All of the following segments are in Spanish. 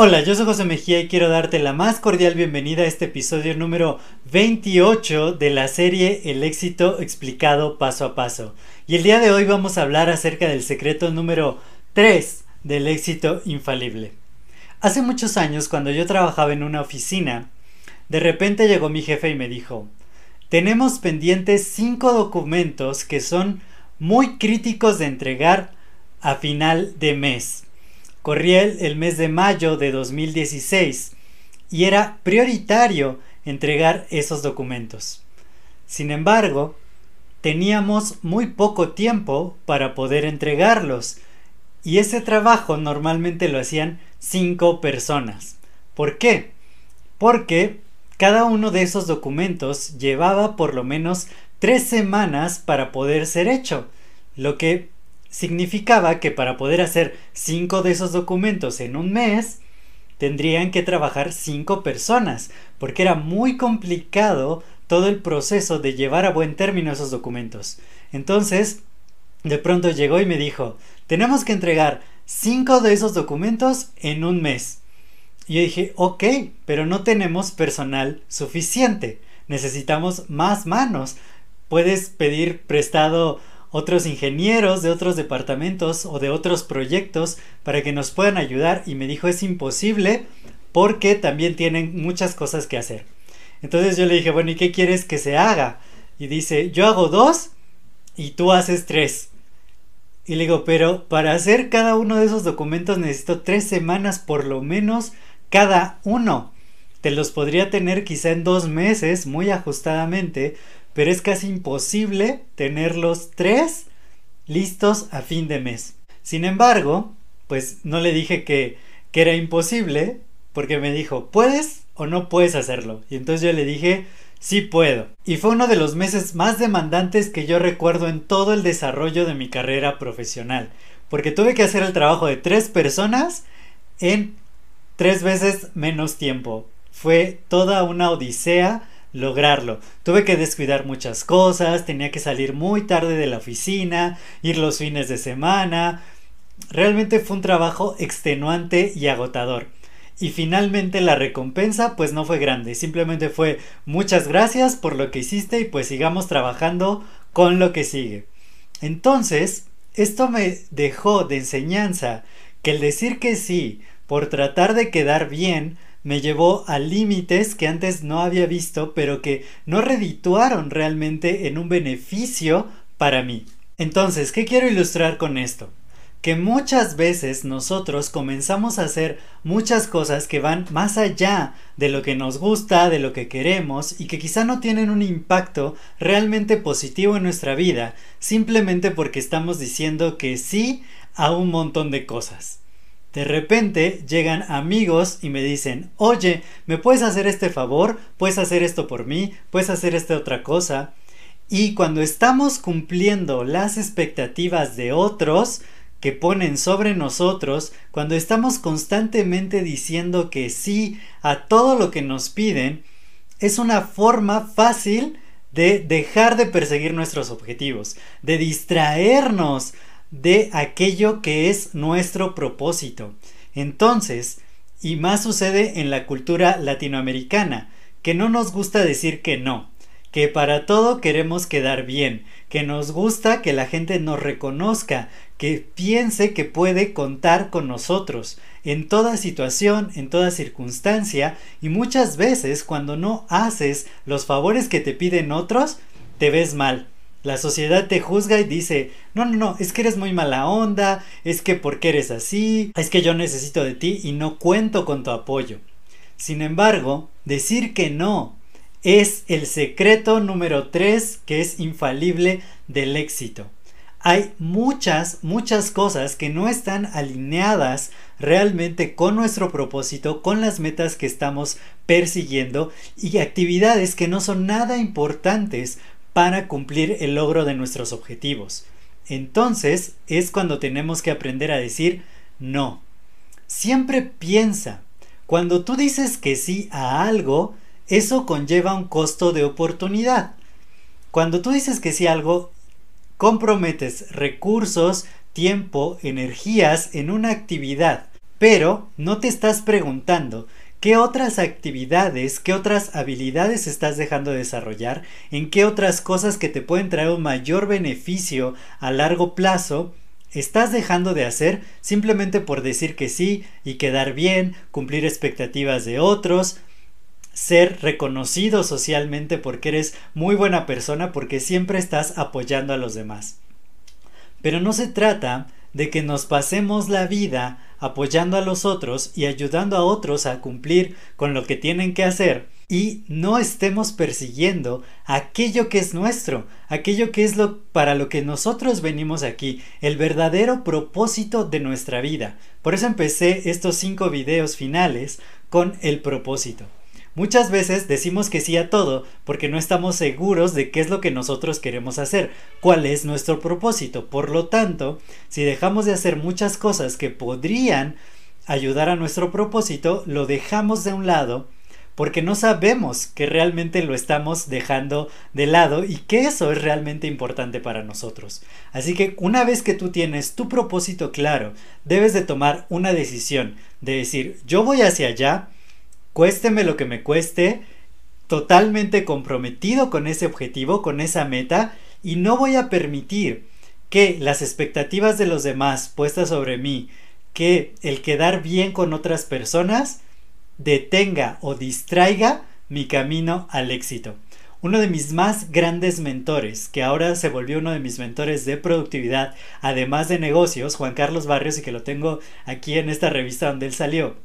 Hola, yo soy José Mejía y quiero darte la más cordial bienvenida a este episodio número 28 de la serie El éxito explicado paso a paso. Y el día de hoy vamos a hablar acerca del secreto número 3 del éxito infalible. Hace muchos años, cuando yo trabajaba en una oficina, de repente llegó mi jefe y me dijo, tenemos pendientes 5 documentos que son muy críticos de entregar a final de mes. Corría el, mes de mayo de 2016 y era prioritario entregar esos documentos. Sin embargo, teníamos muy poco tiempo para poder entregarlos y ese trabajo normalmente lo hacían cinco personas. ¿Por qué? Porque cada uno de esos documentos llevaba por lo menos tres semanas para poder ser hecho, lo que significaba que para poder hacer cinco de esos documentos en un mes, tendrían que trabajar cinco personas, porque era muy complicado todo el proceso de llevar a buen término esos documentos. Entonces, de pronto llegó y me dijo, tenemos que entregar cinco de esos documentos en un mes. Y yo dije, ok, pero no tenemos personal suficiente, necesitamos más manos. Puedes pedir prestado otros ingenieros de otros departamentos o de otros proyectos para que nos puedan ayudar y me dijo es imposible porque también tienen muchas cosas que hacer. Entonces yo le dije, bueno, ¿y qué quieres que se haga? Y dice, yo hago dos y tú haces tres. Y le digo, pero para hacer cada uno de esos documentos necesito tres semanas por lo menos cada uno. Te los podría tener quizá en dos meses, muy ajustadamente, pero es casi imposible tener los tres listos a fin de mes. Sin embargo, pues no le dije que, que era imposible, porque me dijo, ¿puedes o no puedes hacerlo? Y entonces yo le dije, sí puedo. Y fue uno de los meses más demandantes que yo recuerdo en todo el desarrollo de mi carrera profesional, porque tuve que hacer el trabajo de tres personas en tres veces menos tiempo. Fue toda una odisea lograrlo. Tuve que descuidar muchas cosas, tenía que salir muy tarde de la oficina, ir los fines de semana. Realmente fue un trabajo extenuante y agotador. Y finalmente la recompensa pues no fue grande, simplemente fue muchas gracias por lo que hiciste y pues sigamos trabajando con lo que sigue. Entonces, esto me dejó de enseñanza que el decir que sí por tratar de quedar bien me llevó a límites que antes no había visto, pero que no redituaron realmente en un beneficio para mí. Entonces, ¿qué quiero ilustrar con esto? Que muchas veces nosotros comenzamos a hacer muchas cosas que van más allá de lo que nos gusta, de lo que queremos y que quizá no tienen un impacto realmente positivo en nuestra vida, simplemente porque estamos diciendo que sí a un montón de cosas. De repente llegan amigos y me dicen, oye, ¿me puedes hacer este favor? ¿Puedes hacer esto por mí? ¿Puedes hacer esta otra cosa? Y cuando estamos cumpliendo las expectativas de otros que ponen sobre nosotros, cuando estamos constantemente diciendo que sí a todo lo que nos piden, es una forma fácil de dejar de perseguir nuestros objetivos, de distraernos de aquello que es nuestro propósito. Entonces, y más sucede en la cultura latinoamericana, que no nos gusta decir que no, que para todo queremos quedar bien, que nos gusta que la gente nos reconozca, que piense que puede contar con nosotros en toda situación, en toda circunstancia, y muchas veces cuando no haces los favores que te piden otros, te ves mal, la sociedad te juzga y dice, no, no, no, es que eres muy mala onda, es que porque eres así, es que yo necesito de ti y no cuento con tu apoyo. Sin embargo, decir que no es el secreto número 3 que es infalible del éxito. hay muchas, muchas cosas que no están alineadas realmente con nuestro propósito, con las metas que estamos persiguiendo y actividades que no son nada importantes para cumplir el logro de nuestros objetivos. Entonces es cuando tenemos que aprender a decir no. Siempre piensa, cuando tú dices que sí a algo, eso conlleva un costo de oportunidad. Cuando tú dices que sí a algo, comprometes recursos, tiempo, energías en una actividad, pero no te estás preguntando qué otras actividades, qué otras habilidades estás dejando de desarrollar, en qué otras cosas que te pueden traer un mayor beneficio a largo plazo estás dejando de hacer simplemente por decir que sí y quedar bien, cumplir expectativas de otros, ser reconocido socialmente porque eres muy buena persona porque siempre estás apoyando a los demás. Pero no se trata de que nos pasemos la vida apoyando a los otros y ayudando a otros a cumplir con lo que tienen que hacer y no estemos persiguiendo aquello que es nuestro, aquello que es lo para lo que nosotros venimos aquí, el verdadero propósito de nuestra vida. Por eso empecé estos cinco videos finales con el propósito. Muchas veces decimos que sí a todo porque no estamos seguros de qué es lo que nosotros queremos hacer, cuál es nuestro propósito. Por lo tanto, si dejamos de hacer muchas cosas que podrían ayudar a nuestro propósito, lo dejamos de un lado porque no sabemos que realmente lo estamos dejando de lado y que eso es realmente importante para nosotros. Así que una vez que tú tienes tu propósito claro, debes de tomar una decisión de decir, yo voy hacia allá, cuésteme lo que me cueste, totalmente comprometido con ese objetivo, con esa meta, y no voy a permitir que las expectativas de los demás puestas sobre mí, que el quedar bien con otras personas, detenga o distraiga mi camino al éxito. Uno de mis más grandes mentores, que ahora se volvió uno de mis mentores de productividad, además de negocios, Juan Carlos Barrios, y que lo tengo aquí en esta revista donde él salió,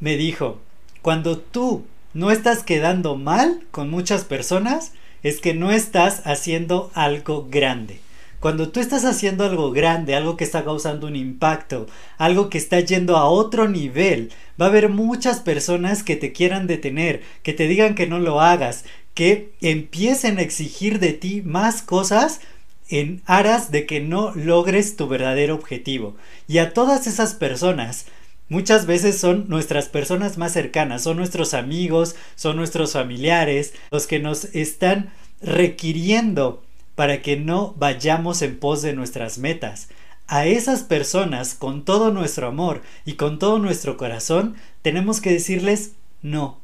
me dijo, cuando tú no estás quedando mal con muchas personas, es que no estás haciendo algo grande. Cuando tú estás haciendo algo grande, algo que está causando un impacto, algo que está yendo a otro nivel, va a haber muchas personas que te quieran detener, que te digan que no lo hagas, que empiecen a exigir de ti más cosas en aras de que no logres tu verdadero objetivo. Y a todas esas personas Muchas veces son nuestras personas más cercanas, son nuestros amigos, son nuestros familiares, los que nos están requiriendo para que no vayamos en pos de nuestras metas. A esas personas, con todo nuestro amor y con todo nuestro corazón, tenemos que decirles no.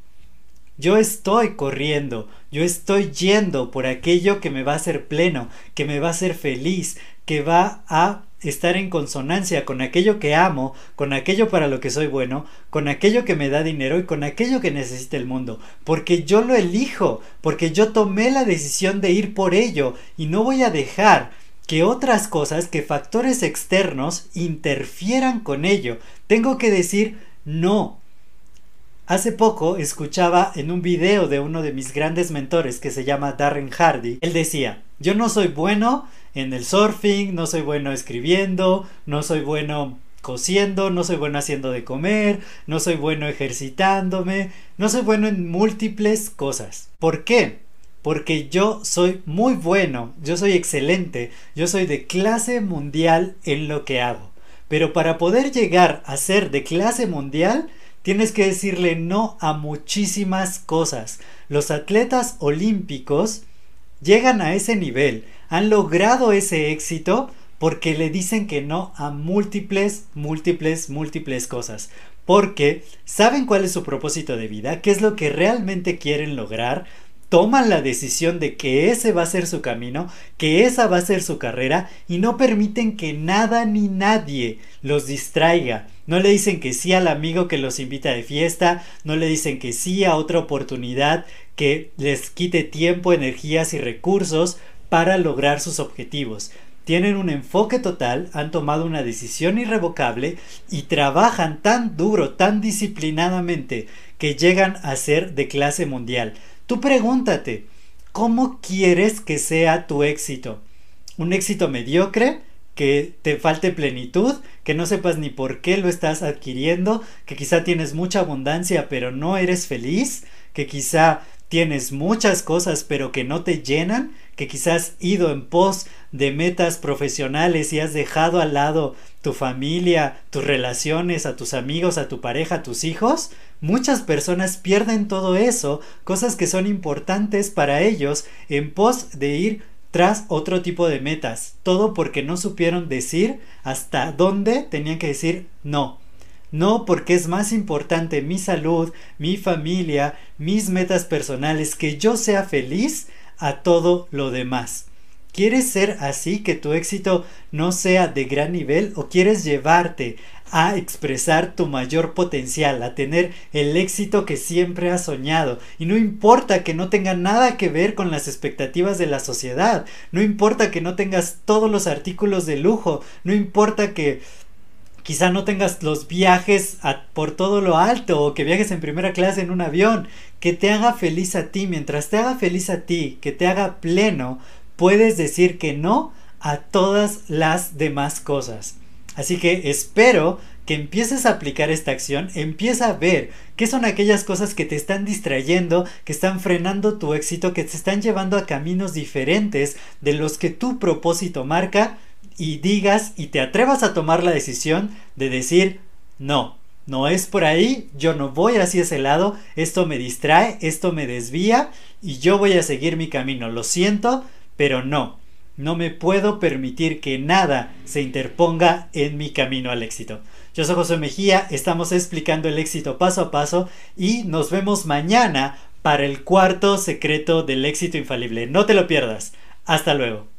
Yo estoy corriendo, yo estoy yendo por aquello que me va a hacer pleno, que me va a hacer feliz, que va a estar en consonancia con aquello que amo, con aquello para lo que soy bueno, con aquello que me da dinero y con aquello que necesita el mundo, porque yo lo elijo, porque yo tomé la decisión de ir por ello y no voy a dejar que otras cosas, que factores externos interfieran con ello. Tengo que decir no. Hace poco escuchaba en un video de uno de mis grandes mentores que se llama Darren Hardy, él decía, yo no soy bueno en el surfing, no soy bueno escribiendo, no soy bueno cosiendo, no soy bueno haciendo de comer, no soy bueno ejercitándome, no soy bueno en múltiples cosas. ¿Por qué? Porque yo soy muy bueno, yo soy excelente, yo soy de clase mundial en lo que hago. Pero para poder llegar a ser de clase mundial, tienes que decirle no a muchísimas cosas. Los atletas olímpicos llegan a ese nivel, han logrado ese éxito porque le dicen que no a múltiples, múltiples, múltiples cosas. Porque saben cuál es su propósito de vida, qué es lo que realmente quieren lograr, toman la decisión de que ese va a ser su camino, que esa va a ser su carrera y no permiten que nada ni nadie los distraiga. No le dicen que sí al amigo que los invita de fiesta, no le dicen que sí a otra oportunidad que les quite tiempo, energías y recursos para lograr sus objetivos. Tienen un enfoque total, han tomado una decisión irrevocable y trabajan tan duro, tan disciplinadamente que llegan a ser de clase mundial. Tú pregúntate, ¿cómo quieres que sea tu éxito? un éxito mediocre, que te falte plenitud, que no sepas ni por qué lo estás adquiriendo, que quizá tienes mucha abundancia pero no eres feliz, que quizá tienes muchas cosas pero que no te llenan, que quizás ido en pos de metas profesionales y has dejado al lado tu familia, tus relaciones, a tus amigos, a tu pareja, a tus hijos, muchas personas pierden todo eso, cosas que son importantes para ellos, en pos de ir tras otro tipo de metas, todo porque no supieron decir hasta dónde tenían que decir no. No porque es más importante mi salud, mi familia, mis metas personales, que yo sea feliz a todo lo demás. ¿Quieres ser así, que tu éxito no sea de gran nivel o quieres llevarte a expresar tu mayor potencial, a tener el éxito que siempre has soñado? Y no importa que no tenga nada que ver con las expectativas de la sociedad, no importa que no tengas todos los artículos de lujo, no importa que quizá no tengas los viajes por todo lo alto o que viajes en primera clase en un avión, que te haga feliz a ti, mientras te haga feliz a ti, que te haga pleno, puedes decir que no a todas las demás cosas. Así que espero que empieces a aplicar esta acción, empieza a ver qué son aquellas cosas que te están distrayendo, que están frenando tu éxito, que te están llevando a caminos diferentes de los que tu propósito marca y digas y te atrevas a tomar la decisión de decir no. No es por ahí, yo no voy hacia ese lado, esto me distrae, esto me desvía y yo voy a seguir mi camino. Lo siento, pero no, no me puedo permitir que nada se interponga en mi camino al éxito. Yo soy José Mejía, estamos explicando el éxito paso a paso y nos vemos mañana para el cuarto secreto del éxito infalible. No te lo pierdas. Hasta luego.